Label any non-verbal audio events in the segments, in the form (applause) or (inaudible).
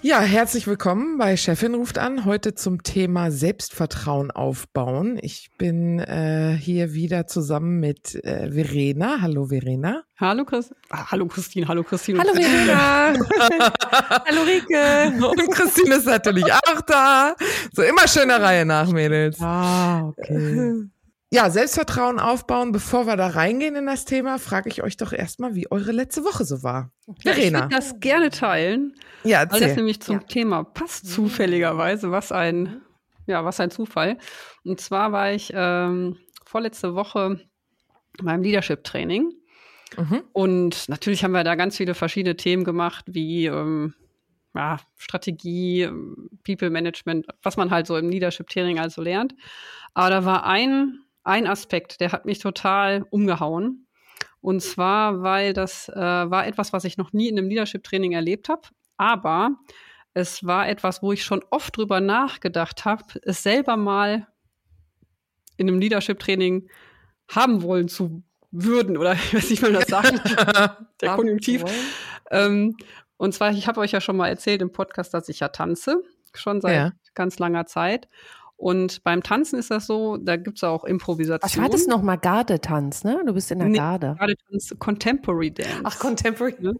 Ja, herzlich willkommen bei Chefin ruft an. Heute zum Thema Selbstvertrauen aufbauen. Ich bin äh, hier wieder zusammen mit äh, Verena. Hallo Verena. Hallo Chris. Ah, hallo Christine. Hallo Christine. Hallo Verena. (laughs) hallo Rike. Und Christine ist natürlich auch da. So immer schöner Reihe nach, Mädels. Ah, okay. Ja, Selbstvertrauen aufbauen. Bevor wir da reingehen in das Thema, frage ich euch doch erstmal, wie eure letzte Woche so war. Ja, Verena. Ich würde das gerne teilen. Ja, erzähl. Weil das nämlich zum ja. Thema passt zufälligerweise. Was ein, ja, was ein Zufall. Und zwar war ich ähm, vorletzte Woche beim Leadership-Training. Mhm. Und natürlich haben wir da ganz viele verschiedene Themen gemacht, wie ähm, ja, Strategie, ähm, People Management, was man halt so im Leadership-Training also lernt. Aber da war ein ein Aspekt, der hat mich total umgehauen. Und zwar, weil das äh, war etwas, was ich noch nie in einem Leadership-Training erlebt habe. Aber es war etwas, wo ich schon oft drüber nachgedacht habe, es selber mal in einem Leadership-Training haben wollen zu würden. Oder (laughs) ich weiß nicht, wie man das sagt. (laughs) Der Konjunktiv. Ähm, und zwar, ich habe euch ja schon mal erzählt im Podcast, dass ich ja tanze, schon seit ja. ganz langer Zeit. Und beim Tanzen ist das so, da gibt es auch Improvisation. Was war das nochmal? Gardetanz, ne? Du bist in der nee, Garde. Gardetanz, Contemporary Dance. Ach, Contemporary. Ne?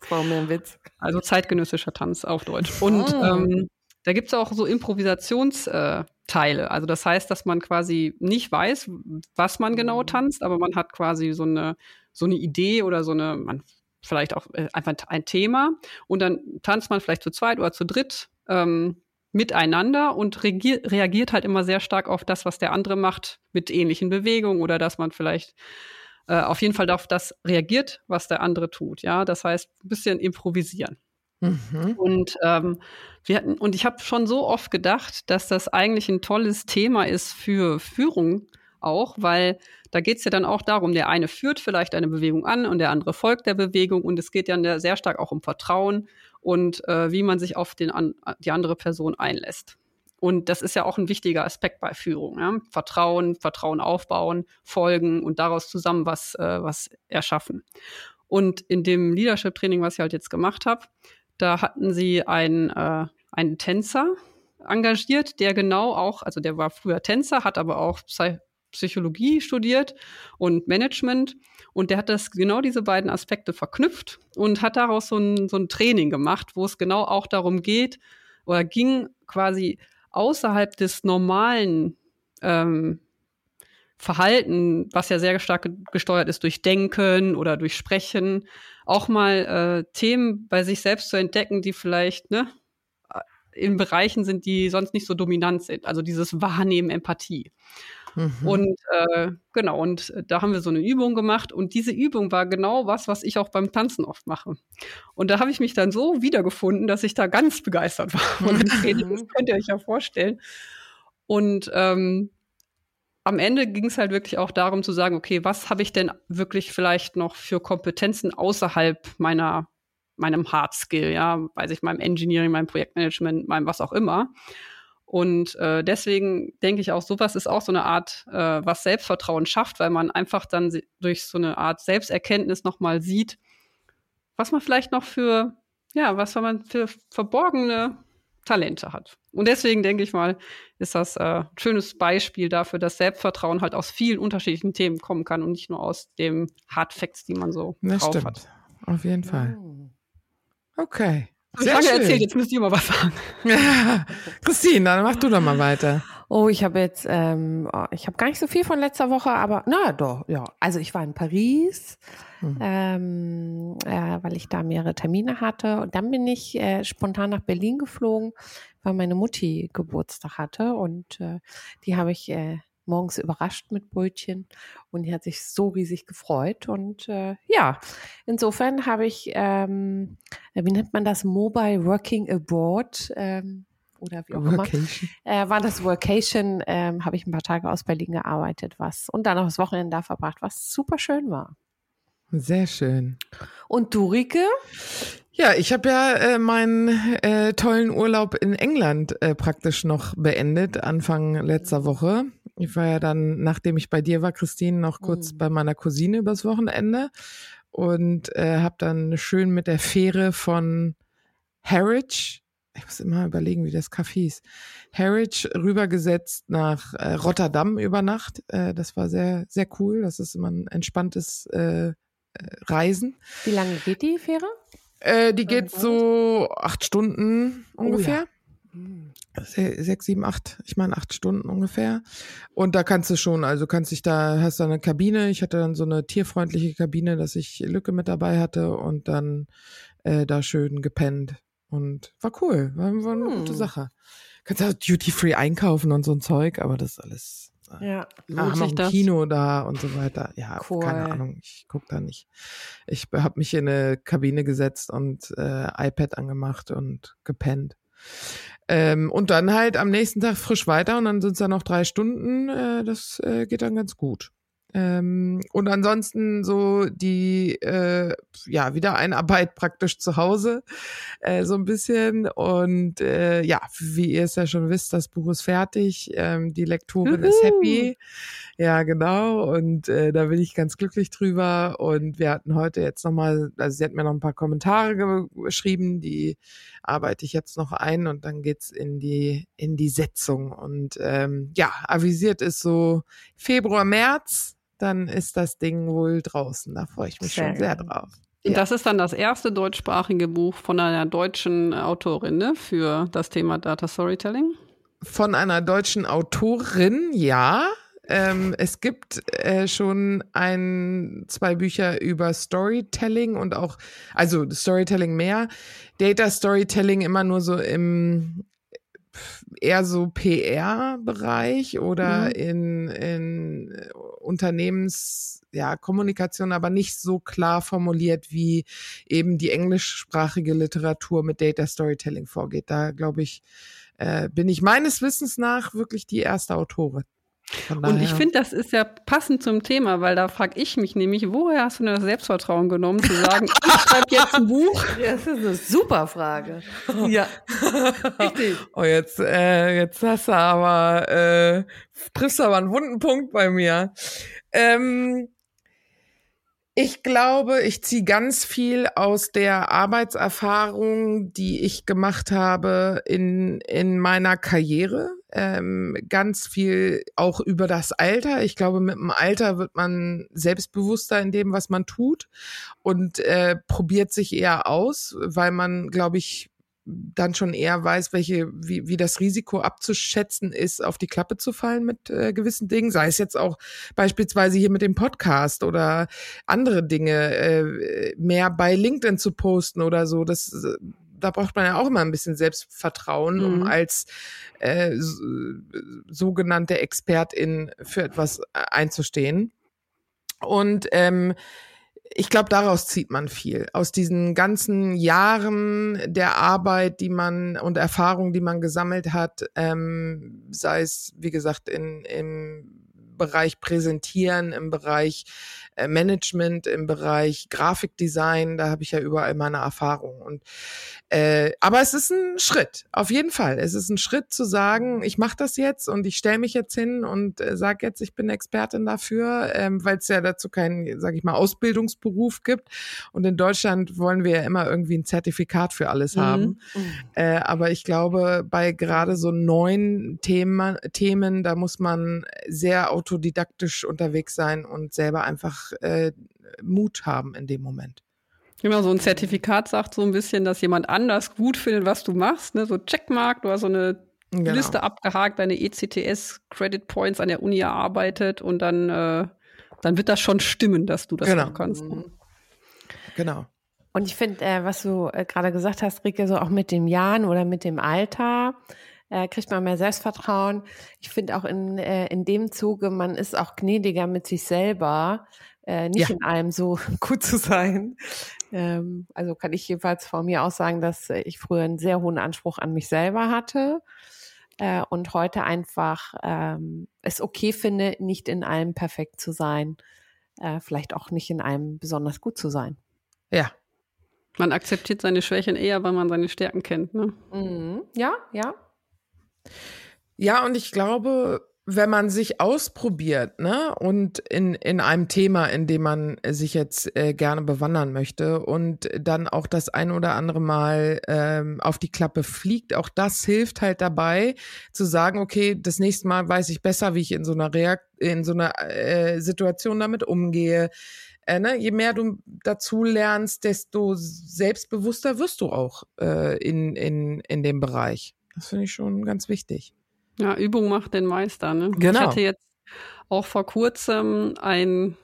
Das war mir ein Witz. Also zeitgenössischer Tanz auf Deutsch. Und oh. ähm, da gibt es auch so Improvisationsteile. Äh, also das heißt, dass man quasi nicht weiß, was man genau tanzt, aber man hat quasi so eine, so eine Idee oder so eine, man vielleicht auch äh, einfach ein Thema. Und dann tanzt man vielleicht zu zweit oder zu dritt. Ähm, miteinander und reagiert halt immer sehr stark auf das, was der andere macht, mit ähnlichen Bewegungen oder dass man vielleicht äh, auf jeden Fall auf das reagiert, was der andere tut. Ja, das heißt, ein bisschen improvisieren. Mhm. Und ähm, wir hatten, und ich habe schon so oft gedacht, dass das eigentlich ein tolles Thema ist für Führung auch, weil da geht es ja dann auch darum, der eine führt vielleicht eine Bewegung an und der andere folgt der Bewegung und es geht ja sehr stark auch um Vertrauen und äh, wie man sich auf den an, die andere Person einlässt. Und das ist ja auch ein wichtiger Aspekt bei Führung. Ja? Vertrauen, Vertrauen aufbauen, folgen und daraus zusammen was, äh, was erschaffen. Und in dem Leadership-Training, was ich halt jetzt gemacht habe, da hatten sie einen, äh, einen Tänzer engagiert, der genau auch, also der war früher Tänzer, hat aber auch Psychologie studiert und Management. Und der hat das genau diese beiden Aspekte verknüpft und hat daraus so ein, so ein Training gemacht, wo es genau auch darum geht oder ging quasi außerhalb des normalen ähm, Verhalten, was ja sehr stark gesteuert ist durch Denken oder durch Sprechen, auch mal äh, Themen bei sich selbst zu entdecken, die vielleicht ne, in Bereichen sind, die sonst nicht so dominant sind. Also dieses Wahrnehmen, Empathie. Mhm. Und äh, genau, und da haben wir so eine Übung gemacht und diese Übung war genau was, was ich auch beim Tanzen oft mache. Und da habe ich mich dann so wiedergefunden, dass ich da ganz begeistert war von (laughs) Training. Das könnt ihr euch ja vorstellen. Und ähm, am Ende ging es halt wirklich auch darum zu sagen, okay, was habe ich denn wirklich vielleicht noch für Kompetenzen außerhalb meiner meinem Hard Skill, ja, weiß ich, meinem Engineering, meinem Projektmanagement, meinem was auch immer. Und äh, deswegen denke ich auch, sowas ist auch so eine Art, äh, was Selbstvertrauen schafft, weil man einfach dann durch so eine Art Selbsterkenntnis nochmal sieht, was man vielleicht noch für, ja, was man für verborgene Talente hat. Und deswegen denke ich mal, ist das äh, ein schönes Beispiel dafür, dass Selbstvertrauen halt aus vielen unterschiedlichen Themen kommen kann und nicht nur aus dem Hard Facts, die man so das drauf stimmt. hat. Auf jeden Fall. Oh. Okay. Ich habe erzählt, jetzt müsst ihr mal was sagen. Ja. (laughs) Christine, dann mach du doch mal weiter. Oh, ich habe jetzt, ähm, oh, ich habe gar nicht so viel von letzter Woche, aber na doch, ja. Also ich war in Paris, hm. ähm, äh, weil ich da mehrere Termine hatte. Und dann bin ich äh, spontan nach Berlin geflogen, weil meine Mutti Geburtstag hatte. Und äh, die habe ich äh, morgens überrascht mit Brötchen und die hat sich so riesig gefreut. Und äh, ja, insofern habe ich, ähm, wie nennt man das, Mobile Working Abroad ähm, oder wie auch Workation. immer, äh, war das Workation, ähm, habe ich ein paar Tage aus Berlin gearbeitet, was und dann auch das Wochenende da verbracht, was super schön war. Sehr schön. Und du, Rike? Ja, ich habe ja äh, meinen äh, tollen Urlaub in England äh, praktisch noch beendet, Anfang letzter Woche. Ich war ja dann, nachdem ich bei dir war, Christine, noch kurz mhm. bei meiner Cousine übers Wochenende und äh, habe dann schön mit der Fähre von Harwich ich muss immer überlegen, wie das Café hieß. Harwich rübergesetzt nach äh, Rotterdam über Nacht. Äh, das war sehr, sehr cool. Das ist immer ein entspanntes äh, äh Reisen. Wie lange geht die Fähre? Äh, die geht so acht Stunden ungefähr. Oh, ja. Sechs, sieben, acht, ich meine acht Stunden ungefähr. Und da kannst du schon, also kannst dich da, hast da eine Kabine. Ich hatte dann so eine tierfreundliche Kabine, dass ich Lücke mit dabei hatte und dann äh, da schön gepennt und war cool, war, war eine hm. gute Sache. Kannst auch Duty-Free einkaufen und so ein Zeug, aber das ist alles. Äh, ja, lohnt sich das? Kino da und so weiter. Ja, cool. keine Ahnung, ich guck da nicht. Ich habe mich in eine Kabine gesetzt und äh, iPad angemacht und gepennt. Ähm, und dann halt am nächsten Tag frisch weiter und dann sind es da noch drei Stunden. Äh, das äh, geht dann ganz gut. Ähm, und ansonsten so die äh, ja Wiedereinarbeit praktisch zu Hause äh, so ein bisschen. Und äh, ja wie ihr es ja schon wisst das Buch ist fertig. Ähm, die Lektorin Juhu. ist happy. Ja genau. Und äh, da bin ich ganz glücklich drüber. Und wir hatten heute jetzt noch mal also sie hat mir noch ein paar Kommentare geschrieben. Die arbeite ich jetzt noch ein und dann geht's in die in die Setzung. Und ähm, ja avisiert ist so Februar März dann ist das Ding wohl draußen. Da freue ich mich sehr schon sehr drauf. Ja. Das ist dann das erste deutschsprachige Buch von einer deutschen Autorin ne, für das Thema Data Storytelling. Von einer deutschen Autorin, ja. Ähm, es gibt äh, schon ein, zwei Bücher über Storytelling und auch, also Storytelling mehr, Data Storytelling immer nur so im, eher so PR-Bereich oder mhm. in, in Unternehmens, ja, Kommunikation, aber nicht so klar formuliert, wie eben die englischsprachige Literatur mit Data Storytelling vorgeht. Da glaube ich, äh, bin ich meines Wissens nach wirklich die erste Autorin. Und ich finde, das ist ja passend zum Thema, weil da frage ich mich nämlich, woher hast du denn das Selbstvertrauen genommen, zu sagen, (laughs) ich schreibe jetzt ein Buch? Ja, das ist eine super Frage. (laughs) Ja, richtig. Oh, jetzt, äh, jetzt hast du aber, äh, triffst du aber einen wunden Punkt bei mir. Ähm, ich glaube, ich ziehe ganz viel aus der Arbeitserfahrung, die ich gemacht habe in, in meiner Karriere. Ähm, ganz viel auch über das Alter. Ich glaube, mit dem Alter wird man selbstbewusster in dem, was man tut und äh, probiert sich eher aus, weil man, glaube ich, dann schon eher weiß, welche, wie, wie das Risiko abzuschätzen ist, auf die Klappe zu fallen mit äh, gewissen Dingen, sei es jetzt auch beispielsweise hier mit dem Podcast oder andere Dinge, äh, mehr bei LinkedIn zu posten oder so. Das, da braucht man ja auch immer ein bisschen Selbstvertrauen, mhm. um als äh, sogenannte Expertin für etwas äh, einzustehen. Und ähm, ich glaube, daraus zieht man viel. Aus diesen ganzen Jahren der Arbeit, die man und Erfahrung, die man gesammelt hat, ähm, sei es, wie gesagt, in, im Bereich Präsentieren, im Bereich Management, im Bereich Grafikdesign, da habe ich ja überall meine Erfahrung. Und äh, aber es ist ein Schritt, auf jeden Fall. Es ist ein Schritt zu sagen, ich mache das jetzt und ich stelle mich jetzt hin und äh, sage jetzt, ich bin Expertin dafür, ähm, weil es ja dazu keinen, sage ich mal, Ausbildungsberuf gibt. Und in Deutschland wollen wir ja immer irgendwie ein Zertifikat für alles mhm. haben. Mhm. Äh, aber ich glaube, bei gerade so neuen Themen, Themen, da muss man sehr autodidaktisch unterwegs sein und selber einfach äh, Mut haben in dem Moment. Genau, so ein Zertifikat sagt so ein bisschen, dass jemand anders gut findet, was du machst. Ne? So Checkmark, du hast so eine genau. Liste abgehakt, deine ECTS Credit Points an der Uni erarbeitet und dann, äh, dann wird das schon stimmen, dass du das genau. kannst. Ne? Genau. Und ich finde, äh, was du äh, gerade gesagt hast, Rike, so auch mit dem Jahren oder mit dem Alter, äh, kriegt man mehr Selbstvertrauen. Ich finde auch in, äh, in dem Zuge, man ist auch gnädiger mit sich selber, äh, nicht ja. in allem so (laughs) gut zu sein. Ähm, also kann ich jedenfalls von mir aus sagen, dass ich früher einen sehr hohen Anspruch an mich selber hatte äh, und heute einfach ähm, es okay finde, nicht in allem perfekt zu sein, äh, vielleicht auch nicht in allem besonders gut zu sein. Ja. Man akzeptiert seine Schwächen eher, weil man seine Stärken kennt, ne? Mhm. Ja, ja. Ja, und ich glaube, wenn man sich ausprobiert, ne, und in, in einem Thema, in dem man sich jetzt äh, gerne bewandern möchte und dann auch das ein oder andere Mal ähm, auf die Klappe fliegt, auch das hilft halt dabei, zu sagen, okay, das nächste Mal weiß ich besser, wie ich in so einer Reakt in so einer äh, Situation damit umgehe. Äh, ne? Je mehr du dazu lernst, desto selbstbewusster wirst du auch äh, in, in, in dem Bereich. Das finde ich schon ganz wichtig. Ja, Übung macht den Meister. Ne? Genau. Ich hatte jetzt auch vor kurzem ein,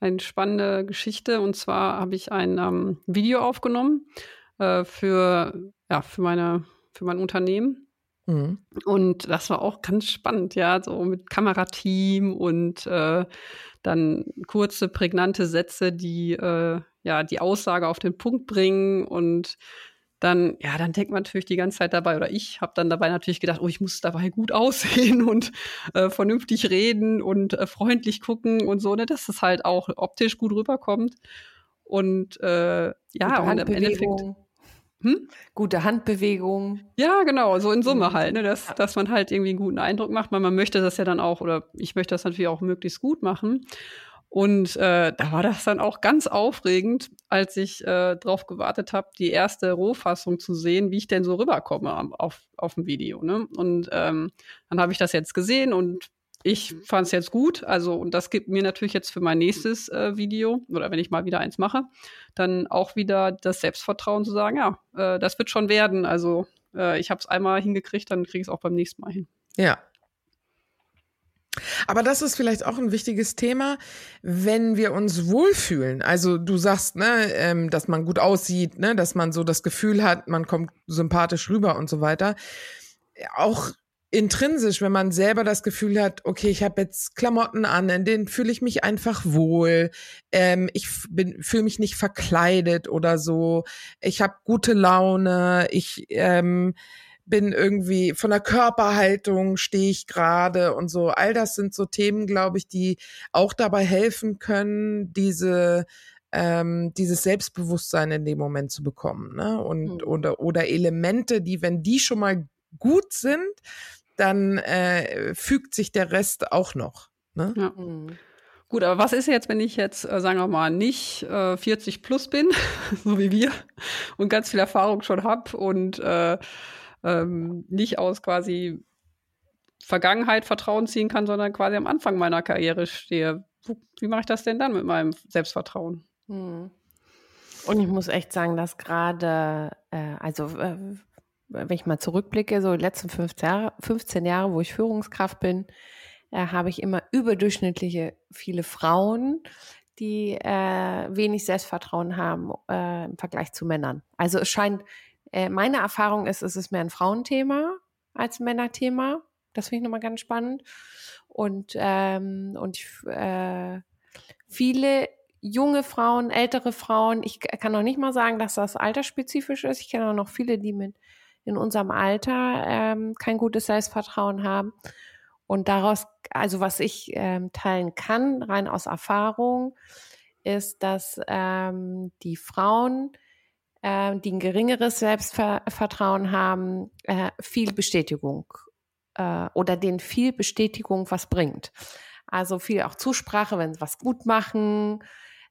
eine spannende Geschichte und zwar habe ich ein ähm, Video aufgenommen äh, für, ja, für, meine, für mein Unternehmen. Mhm. Und das war auch ganz spannend, ja, so mit Kamerateam und äh, dann kurze, prägnante Sätze, die äh, ja die Aussage auf den Punkt bringen und dann, ja, dann denkt man natürlich die ganze Zeit dabei, oder ich habe dann dabei natürlich gedacht, oh, ich muss dabei gut (laughs) aussehen und äh, vernünftig reden und äh, freundlich gucken und so, ne, dass es halt auch optisch gut rüberkommt. Und äh, ja, und im Endeffekt. Hm? Gute Handbewegung. Ja, genau, so in Summe mhm. halt, ne, dass, dass man halt irgendwie einen guten Eindruck macht, weil man möchte das ja dann auch, oder ich möchte das natürlich auch möglichst gut machen. Und äh, da war das dann auch ganz aufregend, als ich äh, darauf gewartet habe, die erste Rohfassung zu sehen, wie ich denn so rüberkomme auf, auf dem Video. Ne? Und ähm, dann habe ich das jetzt gesehen und ich fand es jetzt gut. Also, und das gibt mir natürlich jetzt für mein nächstes äh, Video oder wenn ich mal wieder eins mache, dann auch wieder das Selbstvertrauen zu sagen, ja, äh, das wird schon werden. Also, äh, ich habe es einmal hingekriegt, dann kriege ich es auch beim nächsten Mal hin. Ja, aber das ist vielleicht auch ein wichtiges Thema, wenn wir uns wohlfühlen. Also du sagst, ne, ähm, dass man gut aussieht, ne, dass man so das Gefühl hat, man kommt sympathisch rüber und so weiter. Auch intrinsisch, wenn man selber das Gefühl hat, okay, ich habe jetzt Klamotten an, in denen fühle ich mich einfach wohl, ähm, ich fühle mich nicht verkleidet oder so, ich habe gute Laune, ich ähm, bin irgendwie von der Körperhaltung stehe ich gerade und so. All das sind so Themen, glaube ich, die auch dabei helfen können, diese ähm, dieses Selbstbewusstsein in dem Moment zu bekommen, ne? Und mhm. oder oder Elemente, die, wenn die schon mal gut sind, dann äh, fügt sich der Rest auch noch. Ne? Ja. Mhm. Gut, aber was ist jetzt, wenn ich jetzt, äh, sagen wir mal, nicht äh, 40 plus bin, (laughs) so wie wir, und ganz viel Erfahrung schon habe und äh, ähm, nicht aus quasi Vergangenheit Vertrauen ziehen kann, sondern quasi am Anfang meiner Karriere stehe. Wie mache ich das denn dann mit meinem Selbstvertrauen? Hm. Und ich muss echt sagen, dass gerade, äh, also äh, wenn ich mal zurückblicke, so die letzten 15 Jahre, 15 Jahre wo ich Führungskraft bin, äh, habe ich immer überdurchschnittliche viele Frauen, die äh, wenig Selbstvertrauen haben äh, im Vergleich zu Männern. Also es scheint äh, meine Erfahrung ist, es ist mehr ein Frauenthema als ein Männerthema. Das finde ich nochmal ganz spannend. Und, ähm, und äh, viele junge Frauen, ältere Frauen, ich kann noch nicht mal sagen, dass das altersspezifisch ist. Ich kenne auch noch viele, die mit in unserem Alter ähm, kein gutes Selbstvertrauen haben. Und daraus, also was ich ähm, teilen kann, rein aus Erfahrung, ist, dass ähm, die Frauen äh, die ein geringeres Selbstvertrauen haben, äh, viel Bestätigung äh, oder denen viel Bestätigung was bringt. Also viel auch Zusprache, wenn sie was gut machen.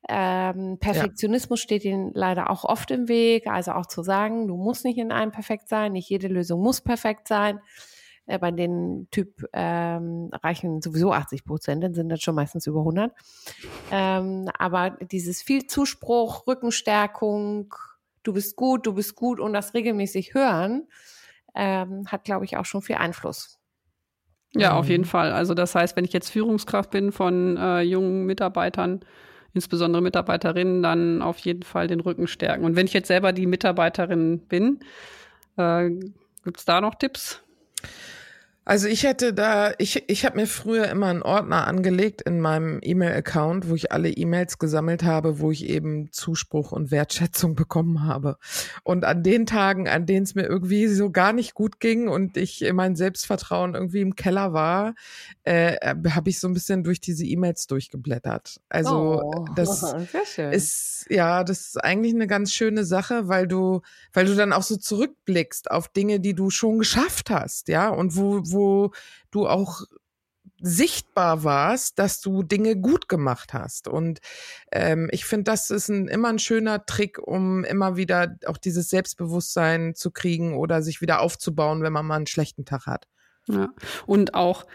Ähm, Perfektionismus ja. steht ihnen leider auch oft im Weg. Also auch zu sagen, du musst nicht in einem perfekt sein, nicht jede Lösung muss perfekt sein. Äh, bei den Typ ähm, reichen sowieso 80 Prozent, dann sind das schon meistens über 100. Ähm, aber dieses viel Zuspruch, Rückenstärkung, du bist gut, du bist gut und das regelmäßig hören, ähm, hat, glaube ich, auch schon viel Einfluss. Ja, auf jeden Fall. Also das heißt, wenn ich jetzt Führungskraft bin von äh, jungen Mitarbeitern, insbesondere Mitarbeiterinnen, dann auf jeden Fall den Rücken stärken. Und wenn ich jetzt selber die Mitarbeiterin bin, äh, gibt es da noch Tipps? Also ich hätte da, ich, ich habe mir früher immer einen Ordner angelegt in meinem E-Mail-Account, wo ich alle E-Mails gesammelt habe, wo ich eben Zuspruch und Wertschätzung (laughs) bekommen habe. Und an den Tagen, an denen es mir irgendwie so gar nicht gut ging und ich mein Selbstvertrauen irgendwie im Keller war, äh, habe ich so ein bisschen durch diese E-Mails durchgeblättert. Also oh, das (laughs) ist ja, das ist eigentlich eine ganz schöne Sache, weil du, weil du dann auch so zurückblickst auf Dinge, die du schon geschafft hast, ja, und wo wo du auch sichtbar warst, dass du Dinge gut gemacht hast. Und ähm, ich finde, das ist ein, immer ein schöner Trick, um immer wieder auch dieses Selbstbewusstsein zu kriegen oder sich wieder aufzubauen, wenn man mal einen schlechten Tag hat. Ja. Und auch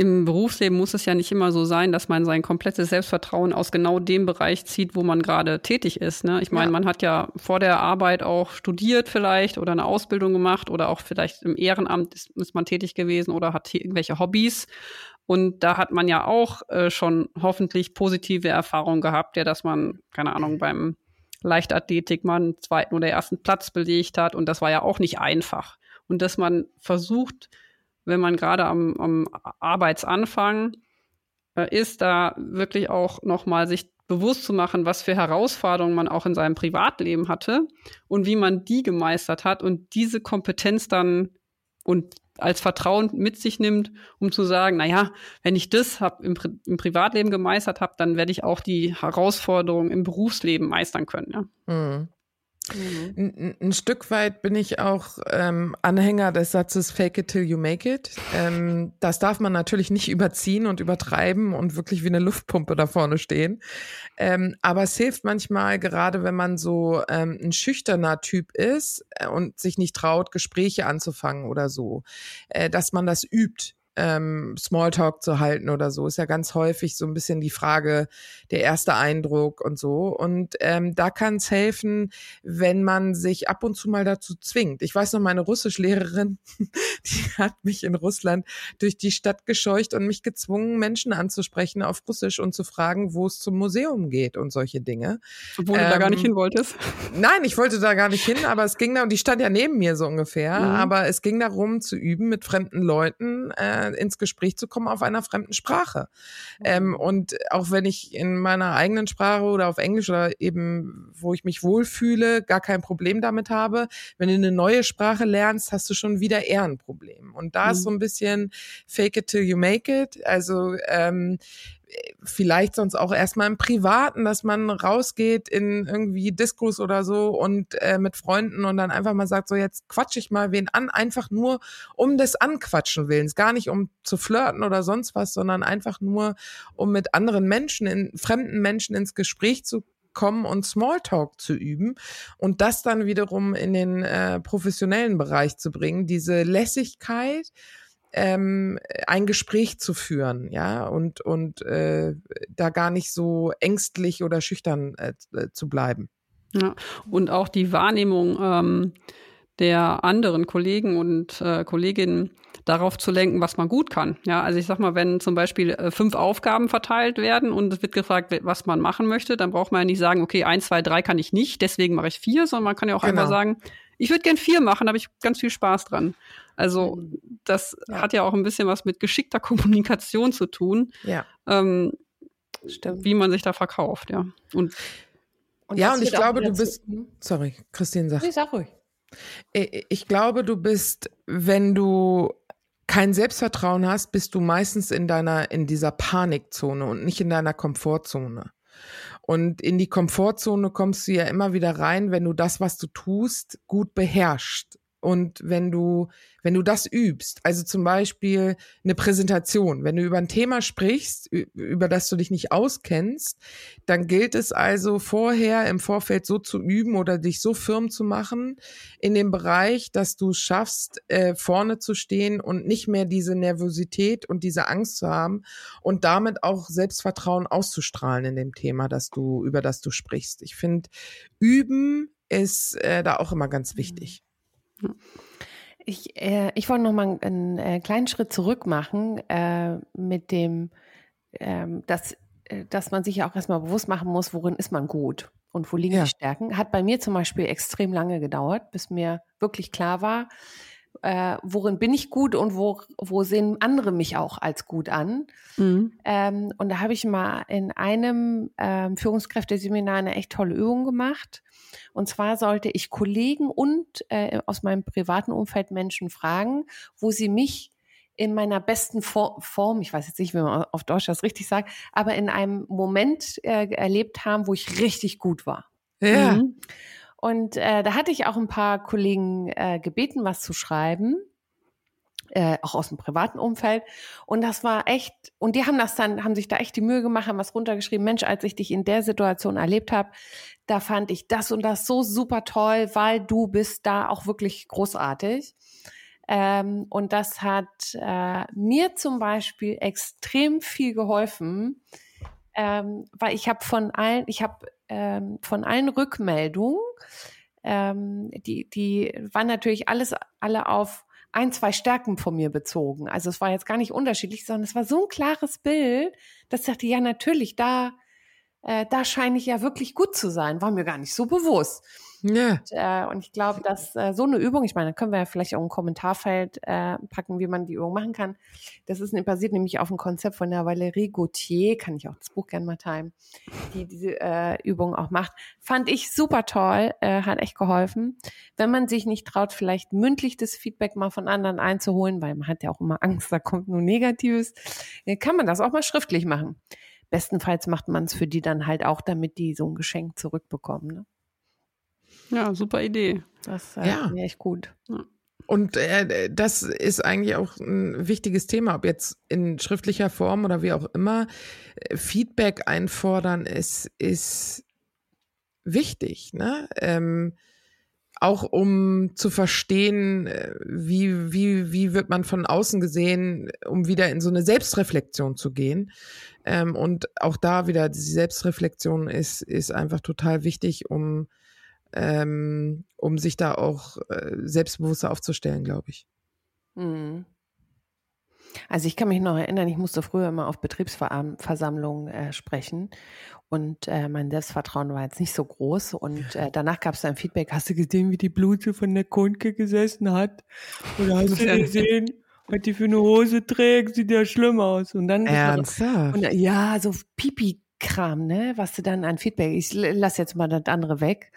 im Berufsleben muss es ja nicht immer so sein, dass man sein komplettes Selbstvertrauen aus genau dem Bereich zieht, wo man gerade tätig ist. Ne? Ich meine, ja. man hat ja vor der Arbeit auch studiert vielleicht oder eine Ausbildung gemacht oder auch vielleicht im Ehrenamt ist, ist man tätig gewesen oder hat irgendwelche Hobbys. Und da hat man ja auch äh, schon hoffentlich positive Erfahrungen gehabt, ja, dass man, keine Ahnung, beim Leichtathletik mal einen zweiten oder ersten Platz belegt hat. Und das war ja auch nicht einfach. Und dass man versucht, wenn man gerade am, am Arbeitsanfang äh, ist, da wirklich auch nochmal sich bewusst zu machen, was für Herausforderungen man auch in seinem Privatleben hatte und wie man die gemeistert hat und diese Kompetenz dann und als Vertrauen mit sich nimmt, um zu sagen, naja, wenn ich das hab im, Pri im Privatleben gemeistert habe, dann werde ich auch die Herausforderungen im Berufsleben meistern können. Ja. Mhm. Mhm. Ein, ein, Stück weit bin ich auch ähm, Anhänger des Satzes Fake it till you make it. Ähm, das darf man natürlich nicht überziehen und übertreiben und wirklich wie eine Luftpumpe da vorne stehen. Ähm, aber es hilft manchmal, gerade wenn man so ähm, ein schüchterner Typ ist äh, und sich nicht traut, Gespräche anzufangen oder so, äh, dass man das übt ähm, Smalltalk zu halten oder so. Ist ja ganz häufig so ein bisschen die Frage, der erste Eindruck und so. Und ähm, da kann es helfen, wenn man sich ab und zu mal dazu zwingt. Ich weiß noch, meine Russischlehrerin, (laughs) die hat mich in Russland durch die Stadt gescheucht und mich gezwungen, Menschen anzusprechen auf Russisch und zu fragen, wo es zum Museum geht und solche Dinge. Obwohl ähm, du da gar nicht ähm, hin wolltest? Nein, ich wollte da gar nicht hin, aber es ging da, und die stand ja neben mir so ungefähr, mhm. aber es ging darum zu üben mit fremden Leuten. Äh, äh, ins Gespräch zu kommen auf einer fremden Sprache. Ähm, mhm. und auch wenn ich in meiner eigenen Sprache oder auf Englisch oder eben, wo ich mich wohlfühle, gar kein Problem damit habe, wenn du eine neue Sprache lernst, hast du schon wieder eher ein Problem. Und da mhm. ist so ein bisschen fake it till you make it. Also ähm, vielleicht sonst auch erstmal im Privaten, dass man rausgeht in irgendwie Diskos oder so und äh, mit Freunden und dann einfach mal sagt, so jetzt quatsch ich mal wen an, einfach nur um des Anquatschen willens, gar nicht um zu flirten oder sonst was, sondern einfach nur, um mit anderen Menschen, in, fremden Menschen ins Gespräch zu kommen und Smalltalk zu üben und das dann wiederum in den äh, professionellen Bereich zu bringen, diese Lässigkeit ähm, ein Gespräch zu führen, ja, und, und äh, da gar nicht so ängstlich oder schüchtern äh, äh, zu bleiben. Ja, und auch die Wahrnehmung ähm, der anderen Kollegen und äh, Kolleginnen darauf zu lenken, was man gut kann. Ja, also ich sag mal, wenn zum Beispiel äh, fünf Aufgaben verteilt werden und es wird gefragt, was man machen möchte, dann braucht man ja nicht sagen, okay, eins, zwei, drei kann ich nicht, deswegen mache ich vier, sondern man kann ja auch genau. einfach sagen, ich würde gern vier machen, da habe ich ganz viel Spaß dran. Also mhm. das ja. hat ja auch ein bisschen was mit geschickter (laughs) Kommunikation zu tun. Ja. Ähm, Stimmt. Wie man sich da verkauft, ja. Und, und ja, und ich glaube, du bist. Hm? Sorry, Christine, sag. Nee, sag ruhig. Ich glaube, du bist, wenn du kein Selbstvertrauen hast, bist du meistens in deiner, in dieser Panikzone und nicht in deiner Komfortzone. Und in die Komfortzone kommst du ja immer wieder rein, wenn du das, was du tust, gut beherrschst. Und wenn du, wenn du das übst, also zum Beispiel eine Präsentation, wenn du über ein Thema sprichst, über das du dich nicht auskennst, dann gilt es also vorher im Vorfeld so zu üben oder dich so firm zu machen in dem Bereich, dass du schaffst, äh, vorne zu stehen und nicht mehr diese Nervosität und diese Angst zu haben und damit auch Selbstvertrauen auszustrahlen in dem Thema, das du, über das du sprichst. Ich finde, üben ist äh, da auch immer ganz wichtig. Ich, äh, ich wollte noch mal einen, äh, kleinen Schritt zurück machen äh, mit dem, ähm, dass, äh, dass man sich ja auch erstmal bewusst machen muss, worin ist man gut und wo liegen ja. die Stärken. Hat bei mir zum Beispiel extrem lange gedauert, bis mir wirklich klar war, äh, worin bin ich gut und wo, wo sehen andere mich auch als gut an. Mhm. Ähm, und da habe ich mal in einem ähm, Führungskräfteseminar eine echt tolle Übung gemacht. Und zwar sollte ich Kollegen und äh, aus meinem privaten Umfeld Menschen fragen, wo sie mich in meiner besten Form, ich weiß jetzt nicht, wie man auf Deutsch das richtig sagt, aber in einem Moment äh, erlebt haben, wo ich richtig gut war. Ja. Mhm. Und äh, da hatte ich auch ein paar Kollegen äh, gebeten, was zu schreiben. Äh, auch aus dem privaten Umfeld. Und das war echt, und die haben das dann, haben sich da echt die Mühe gemacht, haben was runtergeschrieben. Mensch, als ich dich in der Situation erlebt habe, da fand ich das und das so super toll, weil du bist da auch wirklich großartig. Ähm, und das hat äh, mir zum Beispiel extrem viel geholfen, ähm, weil ich habe von allen, ich habe ähm, von allen Rückmeldungen, ähm, die, die waren natürlich alles, alle auf ein, zwei Stärken von mir bezogen. Also es war jetzt gar nicht unterschiedlich, sondern es war so ein klares Bild, dass ich dachte, ja, natürlich, da, äh, da scheine ich ja wirklich gut zu sein. War mir gar nicht so bewusst. Ja. Und, äh, und ich glaube, dass äh, so eine Übung, ich meine, da können wir ja vielleicht auch ein Kommentarfeld äh, packen, wie man die Übung machen kann. Das ist basiert nämlich auf einem Konzept von der Valérie Gauthier, kann ich auch das Buch gerne mal teilen, die diese äh, Übung auch macht. Fand ich super toll, äh, hat echt geholfen. Wenn man sich nicht traut, vielleicht mündlich das Feedback mal von anderen einzuholen, weil man hat ja auch immer Angst, da kommt nur Negatives, äh, kann man das auch mal schriftlich machen. Bestenfalls macht man es für die dann halt auch, damit die so ein Geschenk zurückbekommen. Ne? Ja, super Idee. Das äh, ja. echt gut. Ja. Und äh, das ist eigentlich auch ein wichtiges Thema, ob jetzt in schriftlicher Form oder wie auch immer. Feedback einfordern ist, ist wichtig, ne? Ähm, auch um zu verstehen, äh, wie, wie, wie wird man von außen gesehen, um wieder in so eine Selbstreflexion zu gehen. Ähm, und auch da wieder, die Selbstreflexion ist, ist einfach total wichtig, um ähm, um sich da auch äh, selbstbewusster aufzustellen, glaube ich. Mhm. Also ich kann mich noch erinnern, ich musste früher immer auf Betriebsversammlungen äh, sprechen und äh, mein Selbstvertrauen war jetzt nicht so groß und äh, danach gab es ein Feedback, hast du gesehen, wie die Blute von der Kunke gesessen hat? Oder hast du (laughs) gesehen, was die für eine Hose trägt, sieht ja schlimm aus. Und dann Ernsthaft? Und, ja, so Pipi Kram, ne, was du dann an Feedback, ich lass jetzt mal das andere weg,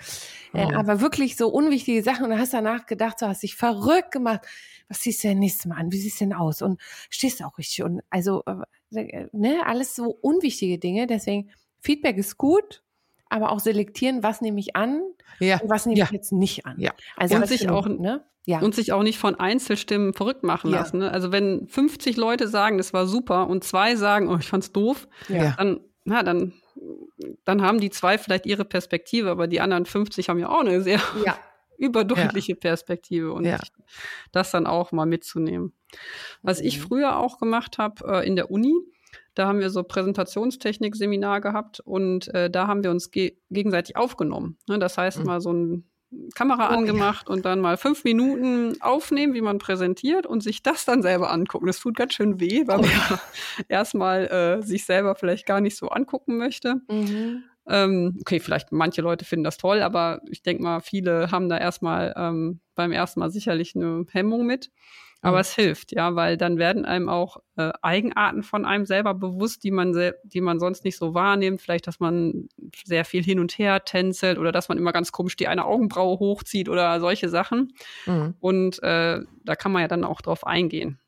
oh. äh, aber wirklich so unwichtige Sachen und dann hast danach gedacht, du hast dich verrückt gemacht, was siehst du denn nächstes Mal an, wie siehst du denn aus und stehst du auch richtig und also, äh, ne, alles so unwichtige Dinge, deswegen Feedback ist gut, aber auch selektieren, was nehme ich an ja. und was nehme ja. ich jetzt nicht an. Ja. Also und sich auch, ne? Ja. Und sich auch nicht von Einzelstimmen verrückt machen ja. lassen. Ne? Also wenn 50 Leute sagen, das war super und zwei sagen, oh, ich fand's doof, ja. dann na, dann, dann haben die zwei vielleicht ihre Perspektive, aber die anderen 50 haben ja auch eine sehr ja. (laughs) überdeutliche ja. Perspektive und ja. das dann auch mal mitzunehmen. Was mhm. ich früher auch gemacht habe äh, in der Uni, da haben wir so Präsentationstechnik-Seminar gehabt und äh, da haben wir uns ge gegenseitig aufgenommen. Ne, das heißt mhm. mal so ein Kamera oh, angemacht ja. und dann mal fünf Minuten aufnehmen, wie man präsentiert und sich das dann selber angucken. Das tut ganz schön weh, weil oh, man ja. (laughs) erstmal äh, sich selber vielleicht gar nicht so angucken möchte. Mhm. Ähm, okay, vielleicht manche Leute finden das toll, aber ich denke mal, viele haben da erstmal ähm, beim ersten Mal sicherlich eine Hemmung mit. Aber mhm. es hilft, ja, weil dann werden einem auch äh, Eigenarten von einem selber bewusst, die man, die man sonst nicht so wahrnimmt. Vielleicht, dass man sehr viel hin und her tänzelt oder dass man immer ganz komisch die eine Augenbraue hochzieht oder solche Sachen. Mhm. Und äh, da kann man ja dann auch drauf eingehen.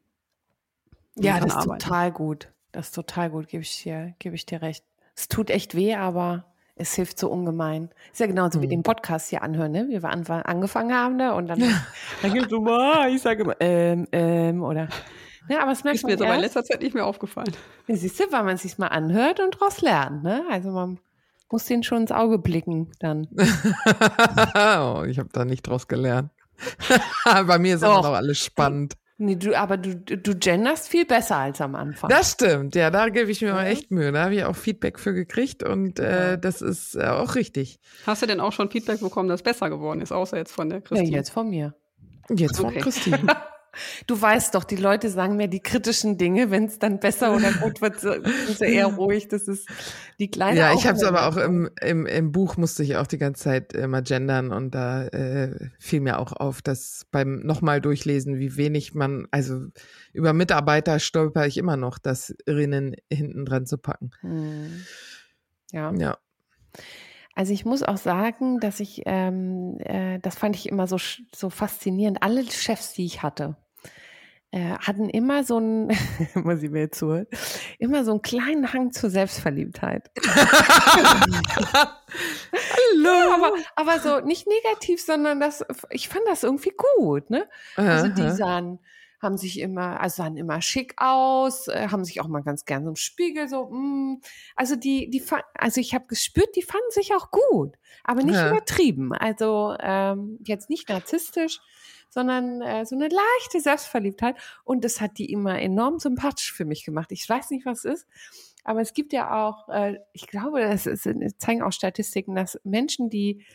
Ja, das ist arbeiten. total gut. Das ist total gut, gebe ich dir, gebe ich dir recht. Es tut echt weh, aber Es hilft so ungemein. Ist ja genauso wie mhm. den Podcast hier anhören, ne? Wie wir an, angefangen haben, ne? Und dann, (laughs) dann geht so mal, ich sage immer, ähm, ähm, oder. Ja, aber es merkt ist mir so in letzter Zeit nicht mehr aufgefallen. Ja, siehst du, weil man es sich mal anhört und daraus lernt, ne? Also man muss den schon ins Auge blicken dann. (laughs) oh, ich habe da nicht draus gelernt. (laughs) Bei mir ist auch noch alles spannend. Nee, du, aber du, du genderst viel besser als am Anfang. Das stimmt, ja, da gebe ich mir ja. mal echt Mühe. Da habe ich auch Feedback für gekriegt und äh, das ist äh, auch richtig. Hast du denn auch schon Feedback bekommen, dass besser geworden ist, außer jetzt von der Christine? Ja, jetzt von mir. Jetzt okay. von Christine. (laughs) Du weißt doch, die Leute sagen mir die kritischen Dinge, wenn es dann besser oder gut wird, sind sie eher ruhig. Das ist die kleine. Ja, ich habe es aber auch im, im, im Buch musste ich auch die ganze Zeit immer gendern und da äh, fiel mir auch auf, dass beim nochmal durchlesen, wie wenig man, also über Mitarbeiter stolper ich immer noch, das Rinnen hinten dran zu packen. Hm. Ja. Ja. Also ich muss auch sagen, dass ich, ähm, äh, das fand ich immer so, so faszinierend. Alle Chefs, die ich hatte, hatten immer so einen, (laughs) muss ich mir jetzt zuhören, immer so einen kleinen Hang zur Selbstverliebtheit. Hallo! Aber, aber so nicht negativ, sondern das, ich fand das irgendwie gut, ne? Also die sahen, haben sich immer, also sahen immer schick aus, äh, haben sich auch mal ganz gern so im Spiegel so, mm, also die, die, also ich habe gespürt, die fanden sich auch gut, aber nicht ja. übertrieben. Also ähm, jetzt nicht narzisstisch, sondern äh, so eine leichte Selbstverliebtheit. Und das hat die immer enorm sympathisch für mich gemacht. Ich weiß nicht, was es ist. Aber es gibt ja auch, äh, ich glaube, das, ist, das zeigen auch Statistiken, dass Menschen, die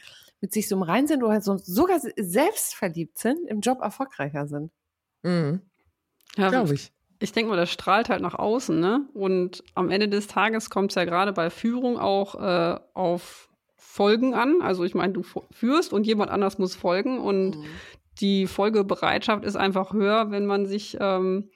mit sich so im Rein sind oder so, sogar selbstverliebt sind, im Job erfolgreicher sind. Mhm. Ja, glaube ich. Ich denke mal, das strahlt halt nach außen, ne? Und am Ende des Tages kommt es ja gerade bei Führung auch äh, auf Folgen an. Also ich meine, du führst und jemand anders muss folgen und mhm die Folgebereitschaft ist einfach höher, wenn man sich ähm,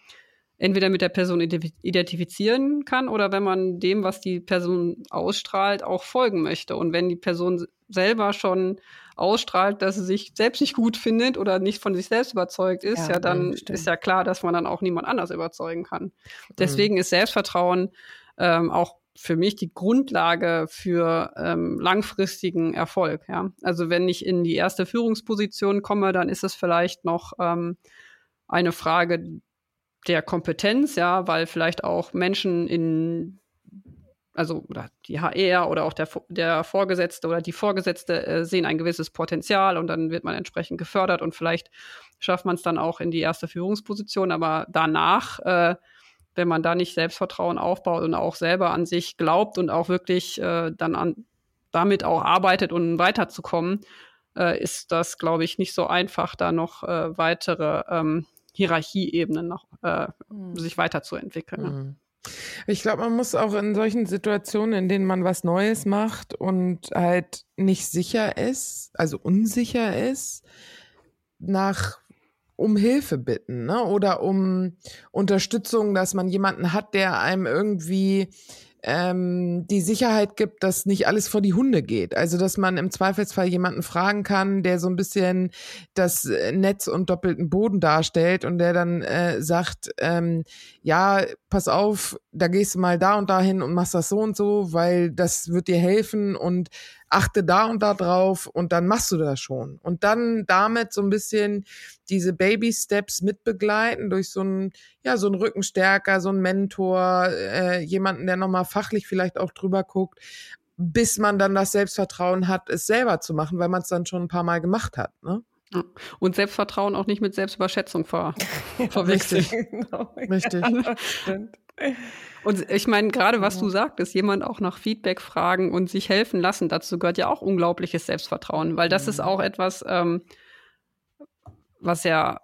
entweder mit der Person identifizieren kann oder wenn man dem, was die Person ausstrahlt, auch folgen möchte. Und wenn die Person selber schon ausstrahlt, dass sie sich selbst nicht gut findet oder nicht von sich selbst überzeugt ist, ja, ja dann stimmt. ist ja klar, dass man dann auch niemand anders überzeugen kann. Deswegen mhm. ist Selbstvertrauen ähm, auch für mich die Grundlage für ähm, langfristigen Erfolg. Ja? Also wenn ich in die erste Führungsposition komme, dann ist es vielleicht noch ähm, eine Frage der Kompetenz, ja, weil vielleicht auch Menschen in also oder die HR oder auch der, der Vorgesetzte oder die Vorgesetzte äh, sehen ein gewisses Potenzial und dann wird man entsprechend gefördert und vielleicht schafft man es dann auch in die erste Führungsposition, aber danach äh, wenn man da nicht Selbstvertrauen aufbaut und auch selber an sich glaubt und auch wirklich äh, dann an, damit auch arbeitet, um weiterzukommen, äh, ist das, glaube ich, nicht so einfach, da noch äh, weitere ähm, Hierarchieebenen noch äh, mhm. sich weiterzuentwickeln. Ne? Mhm. Ich glaube, man muss auch in solchen Situationen, in denen man was Neues macht und halt nicht sicher ist, also unsicher ist, nach um Hilfe bitten ne? oder um Unterstützung, dass man jemanden hat, der einem irgendwie ähm, die Sicherheit gibt, dass nicht alles vor die Hunde geht. Also dass man im Zweifelsfall jemanden fragen kann, der so ein bisschen das äh, Netz und doppelten Boden darstellt und der dann äh, sagt, ähm, ja, pass auf, da gehst du mal da und dahin und machst das so und so, weil das wird dir helfen und achte da und da drauf und dann machst du das schon. Und dann damit so ein bisschen diese Baby Steps mitbegleiten durch so einen, ja, so einen Rückenstärker, so einen Mentor, äh, jemanden, der nochmal fachlich vielleicht auch drüber guckt, bis man dann das Selbstvertrauen hat, es selber zu machen, weil man es dann schon ein paar Mal gemacht hat. Ne? Und Selbstvertrauen auch nicht mit Selbstüberschätzung ver (laughs) verwechseln. Richtig. genau. (laughs) Richtig. Und ich meine, gerade was du sagtest, jemand auch nach Feedback fragen und sich helfen lassen, dazu gehört ja auch unglaubliches Selbstvertrauen, weil das mhm. ist auch etwas, ähm, was ja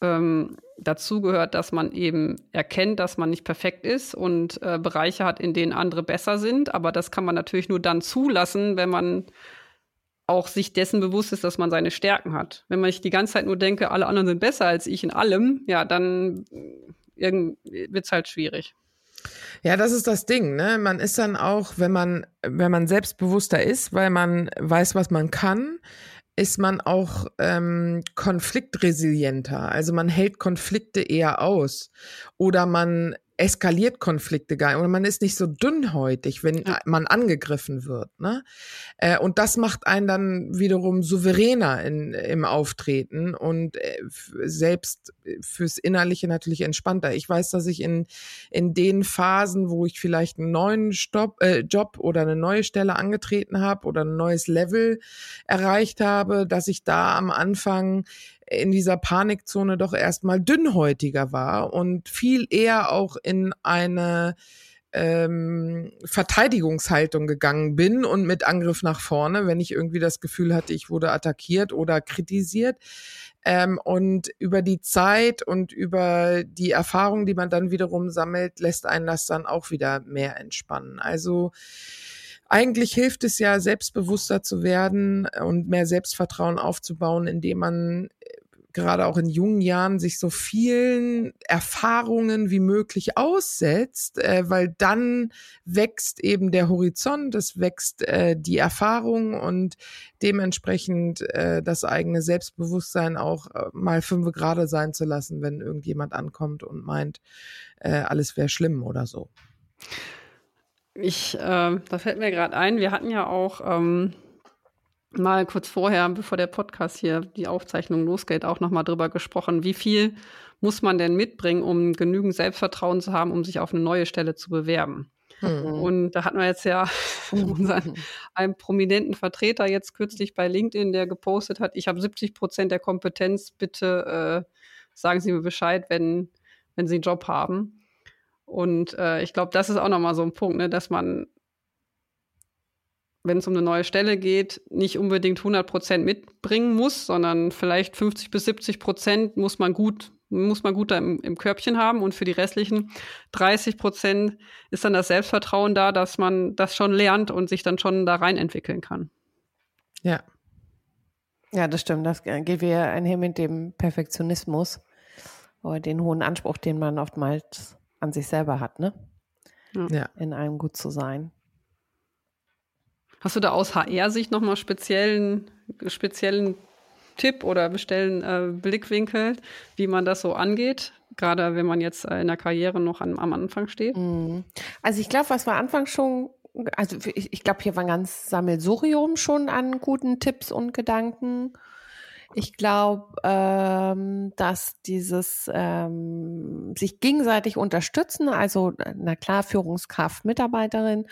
ähm, dazu gehört, dass man eben erkennt, dass man nicht perfekt ist und äh, Bereiche hat, in denen andere besser sind. Aber das kann man natürlich nur dann zulassen, wenn man auch sich dessen bewusst ist, dass man seine Stärken hat. Wenn man sich die ganze Zeit nur denke, alle anderen sind besser als ich in allem, ja, dann wird es halt schwierig. Ja, das ist das Ding, ne? Man ist dann auch, wenn man, wenn man selbstbewusster ist, weil man weiß, was man kann, ist man auch ähm, konfliktresilienter. Also man hält Konflikte eher aus. Oder man eskaliert Konflikte gar nicht oder man ist nicht so dünnhäutig, wenn ja. man angegriffen wird. Ne? Äh, und das macht einen dann wiederum souveräner in, im Auftreten und äh, selbst fürs Innerliche natürlich entspannter. Ich weiß, dass ich in, in den Phasen, wo ich vielleicht einen neuen Stopp, äh, Job oder eine neue Stelle angetreten habe oder ein neues Level erreicht habe, dass ich da am Anfang in dieser Panikzone doch erstmal dünnhäutiger war und viel eher auch in eine ähm, Verteidigungshaltung gegangen bin und mit Angriff nach vorne, wenn ich irgendwie das Gefühl hatte, ich wurde attackiert oder kritisiert. Ähm, und über die Zeit und über die Erfahrung, die man dann wiederum sammelt, lässt einen das dann auch wieder mehr entspannen. Also eigentlich hilft es ja, selbstbewusster zu werden und mehr Selbstvertrauen aufzubauen, indem man gerade auch in jungen Jahren sich so vielen Erfahrungen wie möglich aussetzt, äh, weil dann wächst eben der Horizont, es wächst äh, die Erfahrung und dementsprechend äh, das eigene Selbstbewusstsein auch äh, mal fünf gerade sein zu lassen, wenn irgendjemand ankommt und meint, äh, alles wäre schlimm oder so. Ich, äh, da fällt mir gerade ein, wir hatten ja auch ähm, mal kurz vorher, bevor der Podcast hier die Aufzeichnung losgeht, auch nochmal drüber gesprochen, wie viel muss man denn mitbringen, um genügend Selbstvertrauen zu haben, um sich auf eine neue Stelle zu bewerben. Mhm. Und da hatten wir jetzt ja (laughs) unseren, einen prominenten Vertreter jetzt kürzlich bei LinkedIn, der gepostet hat, ich habe 70 Prozent der Kompetenz, bitte äh, sagen Sie mir Bescheid, wenn, wenn Sie einen Job haben. Und äh, ich glaube, das ist auch nochmal so ein Punkt, ne, dass man wenn es um eine neue Stelle geht, nicht unbedingt 100 Prozent mitbringen muss, sondern vielleicht 50 bis 70 Prozent muss man gut muss man gut da im, im Körbchen haben und für die restlichen 30 Prozent ist dann das Selbstvertrauen da, dass man das schon lernt und sich dann schon da rein entwickeln kann. Ja. Ja, das stimmt. Das geht wieder einher mit dem Perfektionismus oder den hohen Anspruch, den man oftmals an sich selber hat, ne? Ja. In einem gut zu sein. Hast du da aus HR-Sicht nochmal speziellen, speziellen Tipp oder bestellen äh, Blickwinkel, wie man das so angeht? Gerade wenn man jetzt äh, in der Karriere noch an, am Anfang steht? Mhm. Also ich glaube, was wir Anfang schon, also ich, ich glaube, hier war ein ganz Sammelsurium schon an guten Tipps und Gedanken. Ich glaube, ähm, dass dieses ähm, sich gegenseitig unterstützen, also na klar Führungskraft, Mitarbeiterin,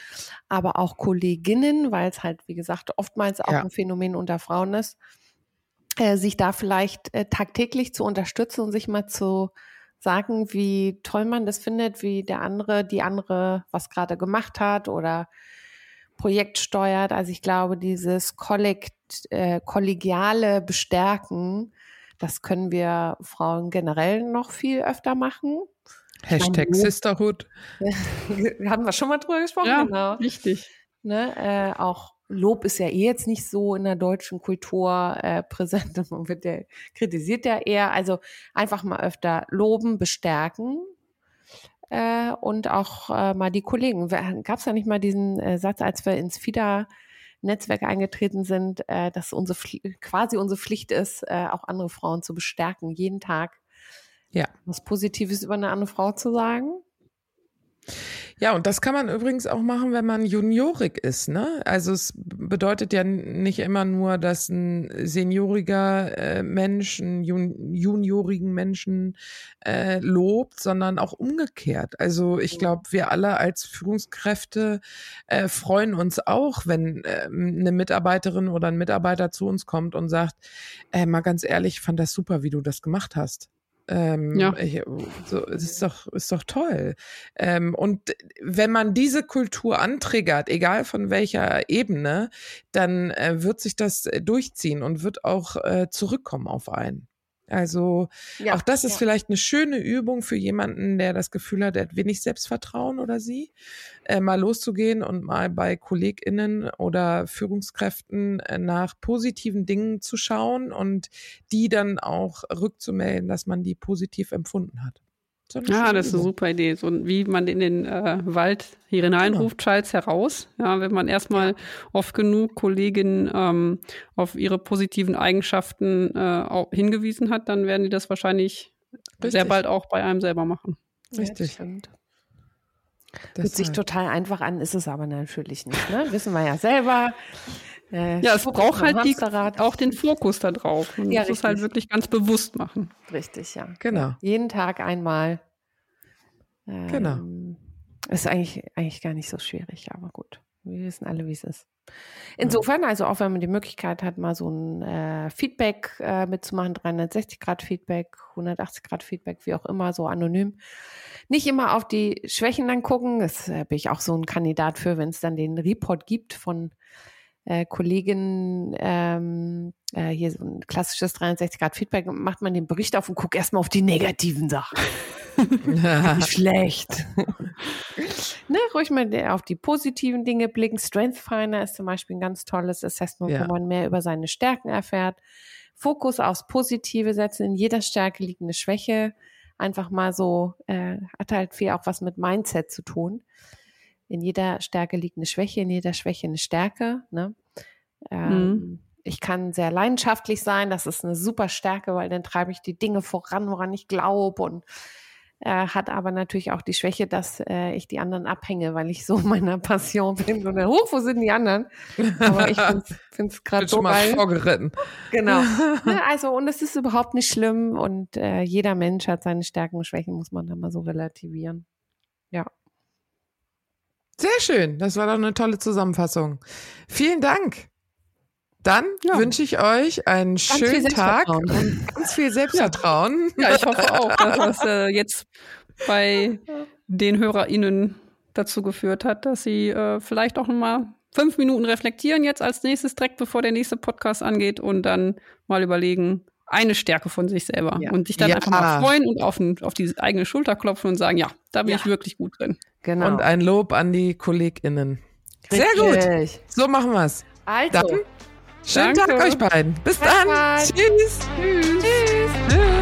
aber auch Kolleginnen, weil es halt wie gesagt oftmals auch ja. ein Phänomen unter Frauen ist, äh, sich da vielleicht äh, tagtäglich zu unterstützen und sich mal zu sagen, wie toll man das findet, wie der andere, die andere was gerade gemacht hat oder Projekt steuert. Also ich glaube, dieses Kollekt, äh, kollegiale Bestärken, das können wir Frauen generell noch viel öfter machen. Hashtag meine, Sisterhood. (laughs) haben wir schon mal drüber gesprochen? Ja, genau. richtig. Ne, äh, auch Lob ist ja eh jetzt nicht so in der deutschen Kultur äh, präsent. (laughs) Man wird ja, kritisiert ja eher. Also einfach mal öfter loben, bestärken äh, und auch äh, mal die Kollegen. Gab es ja nicht mal diesen äh, Satz, als wir ins FIDA Netzwerk eingetreten sind, äh, dass unsere quasi unsere Pflicht ist, äh, auch andere Frauen zu bestärken, jeden Tag ja. was Positives über eine andere Frau zu sagen. Ja, und das kann man übrigens auch machen, wenn man juniorig ist. Ne? Also es bedeutet ja nicht immer nur, dass ein senioriger äh, Mensch einen jun juniorigen Menschen äh, lobt, sondern auch umgekehrt. Also ich glaube, wir alle als Führungskräfte äh, freuen uns auch, wenn äh, eine Mitarbeiterin oder ein Mitarbeiter zu uns kommt und sagt, äh, mal ganz ehrlich, ich fand das super, wie du das gemacht hast. Ähm, ja. So, es ist doch, ist doch toll. Ähm, und wenn man diese Kultur antriggert, egal von welcher Ebene, dann äh, wird sich das äh, durchziehen und wird auch äh, zurückkommen auf einen. Also ja, auch das ist ja. vielleicht eine schöne Übung für jemanden, der das Gefühl hat, er hat wenig Selbstvertrauen oder sie, äh, mal loszugehen und mal bei KollegInnen oder Führungskräften äh, nach positiven Dingen zu schauen und die dann auch rückzumelden, dass man die positiv empfunden hat. Ja, das ist eine super Idee. So wie man in den äh, Wald hier hineinruft, genau. schallt heraus. Ja, wenn man erstmal ja. oft genug Kolleginnen ähm, auf ihre positiven Eigenschaften äh, hingewiesen hat, dann werden die das wahrscheinlich Richtig. sehr bald auch bei einem selber machen. Richtig. Ja, Hört sich total einfach an, ist es aber natürlich nicht. Ne? Wissen wir ja selber. Äh, ja, es braucht halt die, auch den Fokus da drauf. Man ja, muss es halt wirklich ganz bewusst machen. Richtig, ja. Genau. Jeden Tag einmal. Ähm, genau. Ist eigentlich, eigentlich gar nicht so schwierig, aber gut. Wir wissen alle, wie es ist. Insofern, also auch wenn man die Möglichkeit hat, mal so ein äh, Feedback äh, mitzumachen, 360 Grad Feedback, 180 Grad Feedback, wie auch immer, so anonym. Nicht immer auf die Schwächen dann gucken. Das äh, bin ich auch so ein Kandidat für, wenn es dann den Report gibt von äh, Kolleginnen, ähm, äh, hier so ein klassisches 360 Grad Feedback, macht man den Bericht auf und guckt erstmal auf die negativen Sachen. (laughs) Nicht schlecht. ne, ruhig mal auf die positiven Dinge blicken. Strength Finder ist zum Beispiel ein ganz tolles Assessment, ja. wo man mehr über seine Stärken erfährt. Fokus aufs Positive setzen. In jeder Stärke liegt eine Schwäche. Einfach mal so, äh, hat halt viel auch was mit Mindset zu tun. In jeder Stärke liegt eine Schwäche, in jeder Schwäche eine Stärke. Ne? Ähm, mhm. Ich kann sehr leidenschaftlich sein, das ist eine super Stärke, weil dann treibe ich die Dinge voran, woran ich glaube und äh, hat aber natürlich auch die Schwäche, dass äh, ich die anderen abhänge, weil ich so (laughs) meiner Passion bin. Und dann, hoch, wo sind die anderen? Aber ich finde es gerade so schon mal vorgeritten. Genau. (laughs) Ne, also, und es ist überhaupt nicht schlimm und äh, jeder Mensch hat seine Stärken und Schwächen, muss man da mal so relativieren. Ja. Sehr schön. Das war doch eine tolle Zusammenfassung. Vielen Dank. Dann ja. wünsche ich euch einen ganz schönen Tag und ganz viel Selbstvertrauen. Ja, ich hoffe auch, dass das äh, jetzt bei den HörerInnen dazu geführt hat, dass sie äh, vielleicht auch nochmal fünf Minuten reflektieren jetzt als nächstes direkt, bevor der nächste Podcast angeht und dann mal überlegen, eine Stärke von sich selber ja. und sich dann ja. einfach mal freuen und auf, ein, auf die eigene Schulter klopfen und sagen, ja, da bin ja. ich wirklich gut drin. Genau. Und ein Lob an die KollegInnen. Sehr gut. So machen wir es. Also. Dann Schönen Danke. Tag euch beiden. Bis dann. Tschüss. Tschüss. Tschüss.